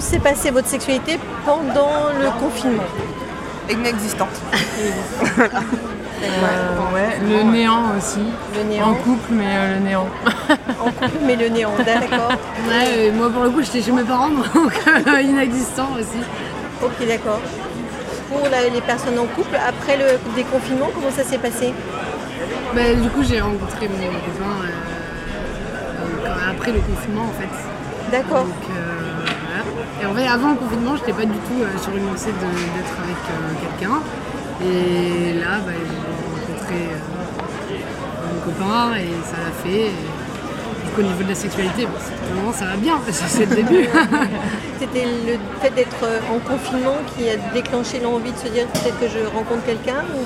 comment s'est passée votre sexualité pendant le confinement Inexistante. Euh, ouais, le néant aussi. Le néant. En couple, mais euh, le néant. En couple, mais le néant, d'accord. Ouais, moi pour le coup j'étais chez mes parents donc euh, inexistant aussi. Ok, d'accord. Pour la- les personnes en couple, après le déconfinement, comment ça s'est passé? Bah, du coup j'ai rencontré mon copain euh, euh, après le confinement en fait. D'accord. Donc euh. Et en fait avant le confinement j'étais pas du tout euh, sur une lancée d'être avec euh, quelqu'un. Et là bah, j'ai rencontré euh, mon copain et ça l'a fait. Et, du coup au niveau de la sexualité, bon, ça va bien c'est le début. C'était le fait d'être en confinement qui a déclenché l'envie de se dire peut-être que je rencontre quelqu'un ou...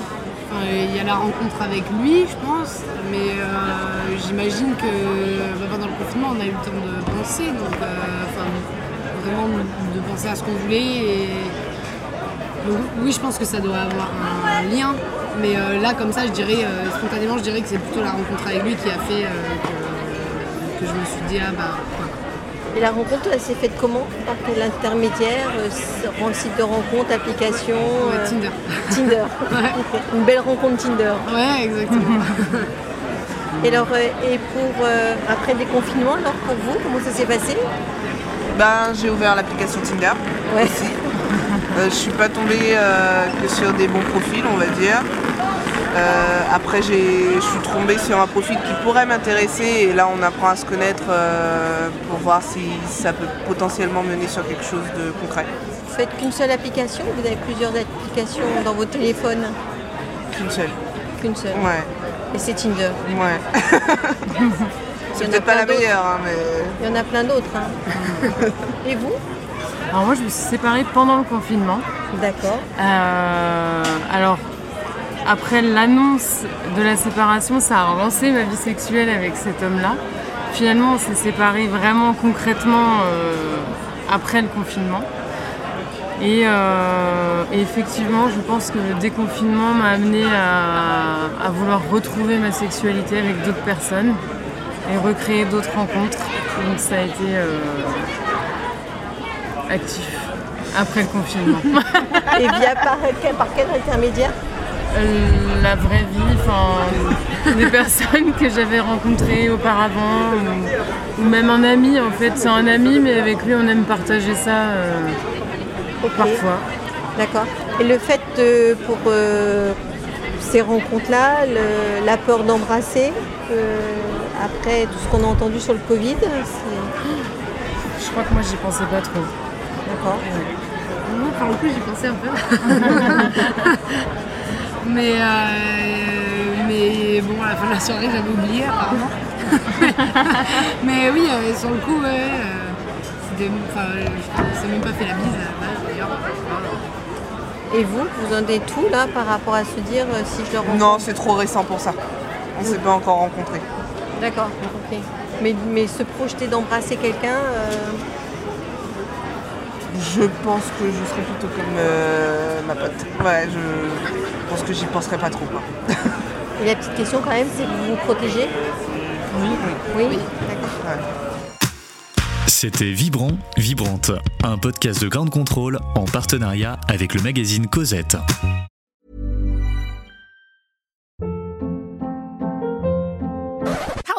Il y a la rencontre avec lui, je pense, mais euh, j'imagine que bah, pendant le confinement, on a eu le temps de penser, donc euh, vraiment de penser à ce qu'on voulait. Et... Donc, oui, je pense que ça doit avoir un lien, mais euh, là, comme ça, je dirais, euh, spontanément, je dirais que c'est plutôt la rencontre avec lui qui a fait euh, que, que je me suis dit, ah bah, quoi. Et la rencontre, elle s'est faite comment? Par quel intermédiaire euh, Site de rencontre, application Ouais, euh, Tinder. Tinder. Une belle rencontre Tinder. Ouais, exactement. Et alors, et pour euh, après le déconfinement, alors pour vous, comment ça s'est passé? Ben, j'ai ouvert l'application Tinder. Ouais. aussi. Euh, je suis pas tombée euh, que sur des bons profils, on va dire. Euh, après, je suis tombée sur un profil qui pourrait m'intéresser et là, on apprend à se connaître euh, pour voir si ça peut potentiellement mener sur quelque chose de concret. Vous faites qu'une seule application? Ou Vous avez plusieurs applications dans vos téléphones? Qu'une seule. Qu'une seule. Ouais, Et c'est Tinder. ouais. Il y C'est en a peut-être pas plein la d'autres. meilleure, hein, mais Il y en a plein d'autres. hein. Et vous? Alors moi, je me suis séparée pendant le confinement. D'accord. Euh, alors, après l'annonce de la séparation, ça a relancé ma vie sexuelle avec cet homme-là. Finalement, on s'est séparés vraiment concrètement euh, après le confinement. Et, euh, et effectivement, je pense que le déconfinement m'a amené à, à vouloir retrouver ma sexualité avec d'autres personnes et recréer d'autres rencontres. Donc ça a été euh, actif après le confinement. Et via par quel, par quel intermédiaire? Euh, la vraie vie, enfin, des personnes que j'avais rencontrées auparavant, ou, ou même un ami en fait. C'est un ami, mais avec lui on aime partager ça euh, parfois. D'accord. Et le fait de, pour euh, ces rencontres-là, le- la peur d'embrasser, euh, après tout ce qu'on a entendu sur le Covid, c'est... Je crois que moi j'y pensais pas trop. D'accord. Moi, pour le coup, j'y pensais un peu. mais, euh, mais bon, à la fin de la soirée, j'avais oublié apparemment. mais oui, euh, sur le coup, ouais. euh, c'était- enfin, je ne sais même pas fait la bise base d'ailleurs. Et vous, vous en êtes tout là par rapport à se dire euh, si je le rencontre? Non, c'est trop récent pour ça. On s'est pas encore rencontrés. D'accord, ok. Mais, mais se projeter d'embrasser quelqu'un, euh, Je pense que je serais plutôt comme euh, ma pote. Ouais, je pense que j'y penserais pas trop. Quoi. et la petite question quand même, c'est que vous vous protégez? Oui, oui. Oui, d'accord. Ouais. C'était Vibrant, Vibrante, un podcast de Grande Contrôle en partenariat avec le magazine Cosette.